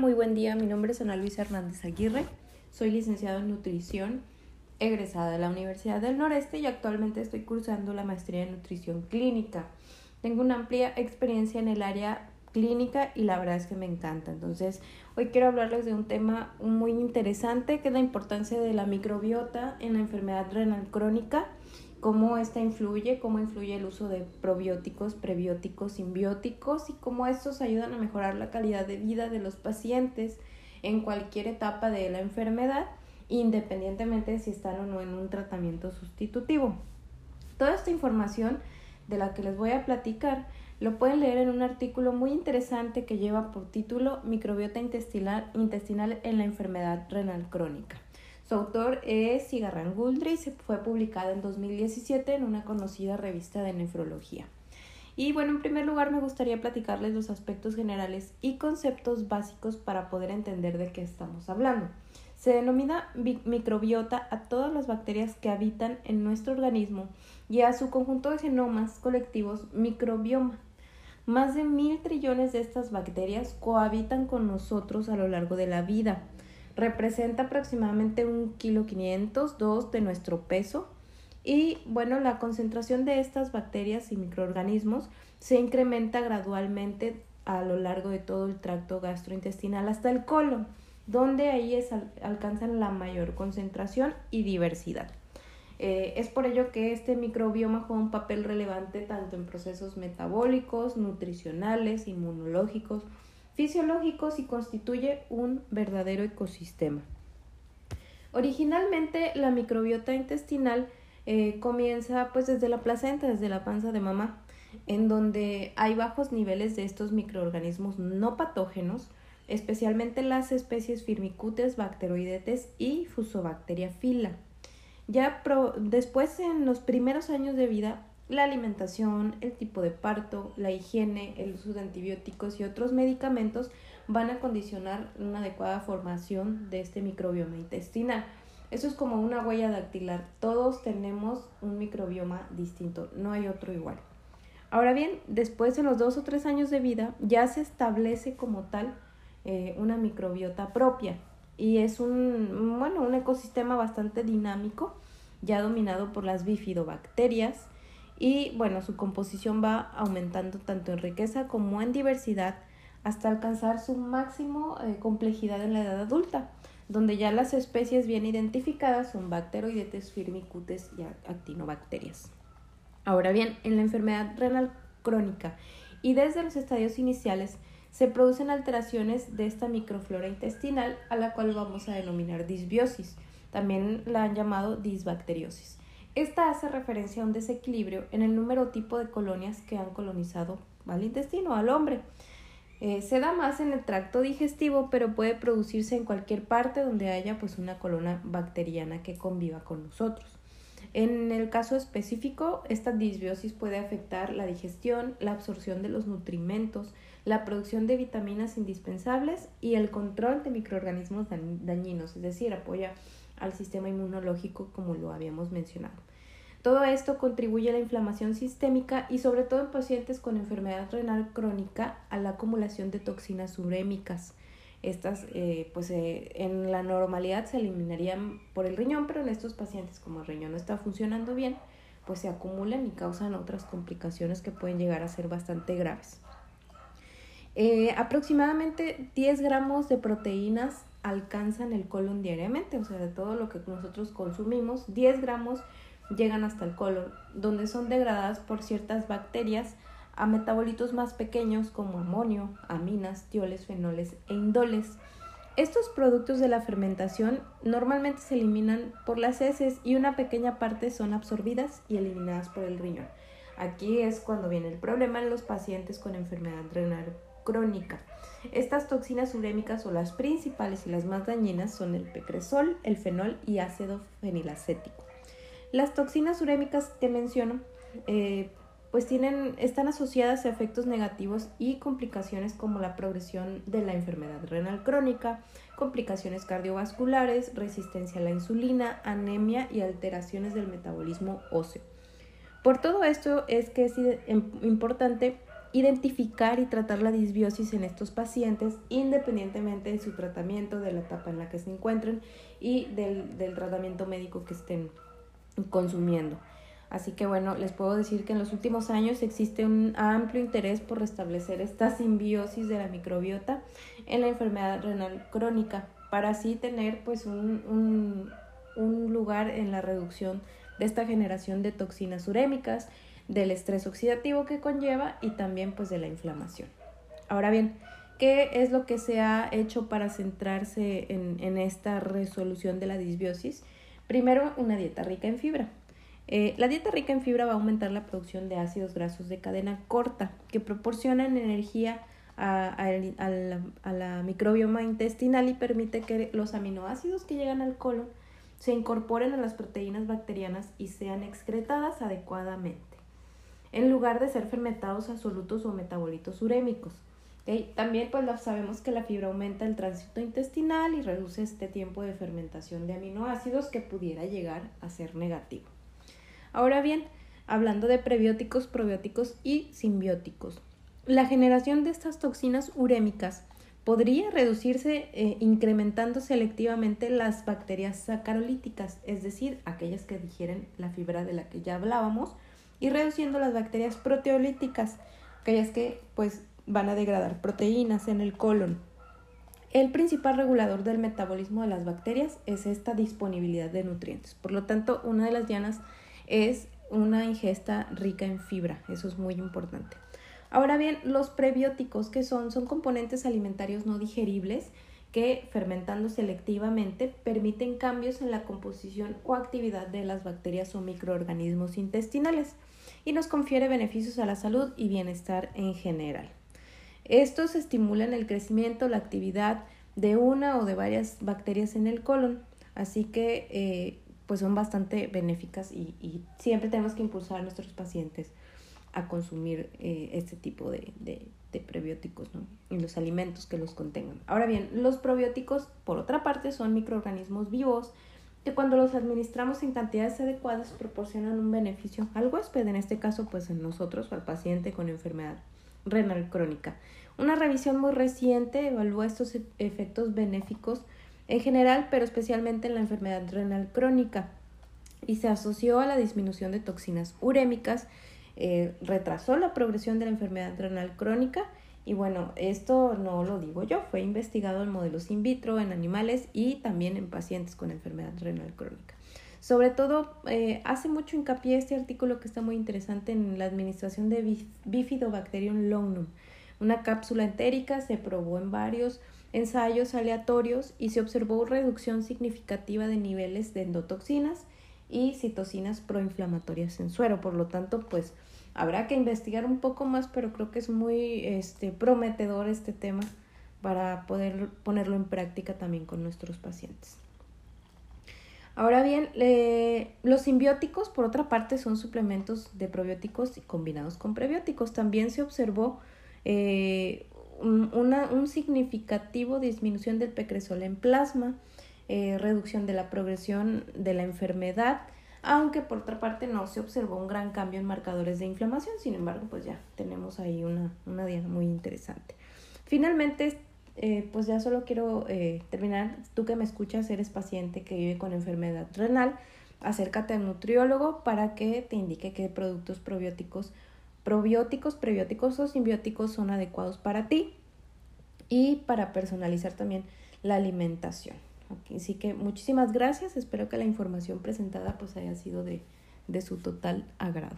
muy buen día. Mi nombre es Ana Luisa Hernández Aguirre. Soy licenciado en nutrición, egresada de la Universidad del Noreste y actualmente estoy cursando la maestría en nutrición clínica. Tengo una amplia experiencia en el área clínica y la verdad es que me encanta. Entonces, hoy quiero hablarles de un tema muy interesante que es la importancia de la microbiota en la enfermedad renal crónica cómo esta influye, cómo influye el uso de probióticos, prebióticos, simbióticos y cómo estos ayudan a mejorar la calidad de vida de los pacientes en cualquier etapa de la enfermedad, independientemente de si están o no en un tratamiento sustitutivo. Toda esta información de la que les voy a platicar lo pueden leer en un artículo muy interesante que lleva por título Microbiota intestinal, intestinal en la enfermedad renal crónica. Su autor es Cigarran Guldry y se fue publicada en 2017 en una conocida revista de nefrología. Y bueno, en primer lugar me gustaría platicarles los aspectos generales y conceptos básicos para poder entender de qué estamos hablando. Se denomina microbiota a todas las bacterias que habitan en nuestro organismo y a su conjunto de genomas colectivos microbioma. Más de mil trillones de estas bacterias cohabitan con nosotros a lo largo de la vida representa aproximadamente un kilo 500, de nuestro peso. Y bueno, la concentración de estas bacterias y microorganismos se incrementa gradualmente a lo largo de todo el tracto gastrointestinal hasta el colon, donde ahí es, alcanzan la mayor concentración y diversidad. Eh, es por ello que este microbioma juega un papel relevante tanto en procesos metabólicos, nutricionales, inmunológicos, fisiológicos y constituye un verdadero ecosistema. Originalmente la microbiota intestinal eh, comienza pues desde la placenta, desde la panza de mamá, en donde hay bajos niveles de estos microorganismos no patógenos, especialmente las especies Firmicutes, Bacteroidetes y Fusobacteria fila. Ya después en los primeros años de vida la alimentación, el tipo de parto, la higiene, el uso de antibióticos y otros medicamentos van a condicionar una adecuada formación de este microbioma intestinal. Eso es como una huella dactilar. Todos tenemos un microbioma distinto, no hay otro igual. Ahora bien, después de los dos o tres años de vida ya se establece como tal eh, una microbiota propia y es un, bueno, un ecosistema bastante dinámico ya dominado por las bifidobacterias, y bueno, su composición va aumentando tanto en riqueza como en diversidad hasta alcanzar su máximo eh, complejidad en la edad adulta, donde ya las especies bien identificadas son bacteroidetes, firmicutes y actinobacterias. Ahora bien, en la enfermedad renal crónica y desde los estadios iniciales se producen alteraciones de esta microflora intestinal a la cual vamos a denominar disbiosis. También la han llamado disbacteriosis. Esta hace referencia a un desequilibrio en el número tipo de colonias que han colonizado al intestino, al hombre. Eh, se da más en el tracto digestivo, pero puede producirse en cualquier parte donde haya pues una colonia bacteriana que conviva con nosotros. En el caso específico, esta disbiosis puede afectar la digestión, la absorción de los nutrimentos, la producción de vitaminas indispensables y el control de microorganismos dañinos, es decir, apoya al sistema inmunológico como lo habíamos mencionado. Todo esto contribuye a la inflamación sistémica y sobre todo en pacientes con enfermedad renal crónica a la acumulación de toxinas urémicas. Estas eh, pues eh, en la normalidad se eliminarían por el riñón, pero en estos pacientes como el riñón no está funcionando bien, pues se acumulan y causan otras complicaciones que pueden llegar a ser bastante graves. Eh, aproximadamente 10 gramos de proteínas alcanzan el colon diariamente, o sea, de todo lo que nosotros consumimos, 10 gramos llegan hasta el colon, donde son degradadas por ciertas bacterias a metabolitos más pequeños como amonio, aminas, tioles, fenoles e indoles. Estos productos de la fermentación normalmente se eliminan por las heces y una pequeña parte son absorbidas y eliminadas por el riñón. Aquí es cuando viene el problema en los pacientes con enfermedad renal crónica. Estas toxinas urémicas o las principales y las más dañinas son el pecresol, el fenol y ácido fenilacético. Las toxinas urémicas que menciono eh, pues tienen, están asociadas a efectos negativos y complicaciones como la progresión de la enfermedad renal crónica, complicaciones cardiovasculares, resistencia a la insulina, anemia y alteraciones del metabolismo óseo. Por todo esto es que es importante identificar y tratar la disbiosis en estos pacientes independientemente de su tratamiento, de la etapa en la que se encuentren y del, del tratamiento médico que estén consumiendo. Así que bueno, les puedo decir que en los últimos años existe un amplio interés por restablecer esta simbiosis de la microbiota en la enfermedad renal crónica para así tener pues un, un, un lugar en la reducción de esta generación de toxinas urémicas, del estrés oxidativo que conlleva y también pues de la inflamación. Ahora bien, ¿qué es lo que se ha hecho para centrarse en, en esta resolución de la disbiosis? Primero, una dieta rica en fibra. Eh, la dieta rica en fibra va a aumentar la producción de ácidos grasos de cadena corta que proporcionan energía a, la, microbioma intestinal y permite que los aminoácidos que llegan al colon se incorporen a las proteínas bacterianas y sean excretadas adecuadamente, en lugar de ser fermentados a solutos o metabolitos urémicos. También pues sabemos que la fibra aumenta el tránsito intestinal y reduce este tiempo de fermentación de aminoácidos que pudiera llegar a ser negativo. Ahora bien, hablando de prebióticos, probióticos y simbióticos, la generación de estas toxinas urémicas podría reducirse eh, incrementando selectivamente las bacterias sacarolíticas, es decir, aquellas que digieren la fibra de la que ya hablábamos, y reduciendo las bacterias proteolíticas, aquellas que pues van a degradar proteínas en el colon. El principal regulador del metabolismo de las bacterias es esta disponibilidad de nutrientes. Por lo tanto, una de las dianas es una ingesta rica en fibra, eso es muy importante. Ahora bien, los prebióticos que son son componentes alimentarios no digeribles que fermentando selectivamente permiten cambios en la composición o actividad de las bacterias o microorganismos intestinales y nos confiere beneficios a la salud y bienestar en general. Estos estimulan el crecimiento, la actividad de una o de varias bacterias en el colon, así que eh, pues son bastante benéficas y, siempre tenemos que impulsar a nuestros pacientes a consumir eh, este tipo de, prebióticos y los alimentos que los contengan. Ahora bien, los probióticos, por otra parte, son microorganismos vivos que cuando los administramos en cantidades adecuadas proporcionan un beneficio al huésped, en este caso pues en nosotros al paciente con enfermedad renal crónica. Una revisión muy reciente evaluó estos e-, efectos benéficos en general, pero especialmente en la enfermedad renal crónica, y se asoció a la disminución de toxinas urémicas, eh, retrasó la progresión de la enfermedad renal crónica y bueno, esto no lo digo yo, fue investigado en modelos in vitro, en animales y también en pacientes con enfermedad renal crónica. Sobre todo, eh, hace mucho hincapié este artículo que está muy interesante en la administración de Bifidobacterium longnum. Una cápsula entérica se probó en varios ensayos aleatorios y se observó reducción significativa de niveles de endotoxinas y citocinas proinflamatorias en suero. Por lo tanto, pues habrá que investigar un poco más, pero creo que es muy este, prometedor este tema para poder ponerlo en práctica también con nuestros pacientes. Ahora bien, los simbióticos, por otra parte, son suplementos de probióticos combinados con prebióticos. También se observó eh, una un significativo disminución del pecresol en plasma, eh, reducción de la progresión de la enfermedad, aunque por otra parte no se observó un gran cambio en marcadores de inflamación, sin embargo, pues ya tenemos ahí una, una muy interesante. Finalmente, eh, pues ya solo quiero eh, terminar, tú que me escuchas, eres paciente que vive con enfermedad renal, acércate al nutriólogo para que te indique qué productos probióticos probióticos, prebióticos o simbióticos son adecuados para ti y para personalizar también la alimentación. Así que muchísimas gracias, espero que la información presentada pues haya sido de, de su total agrado.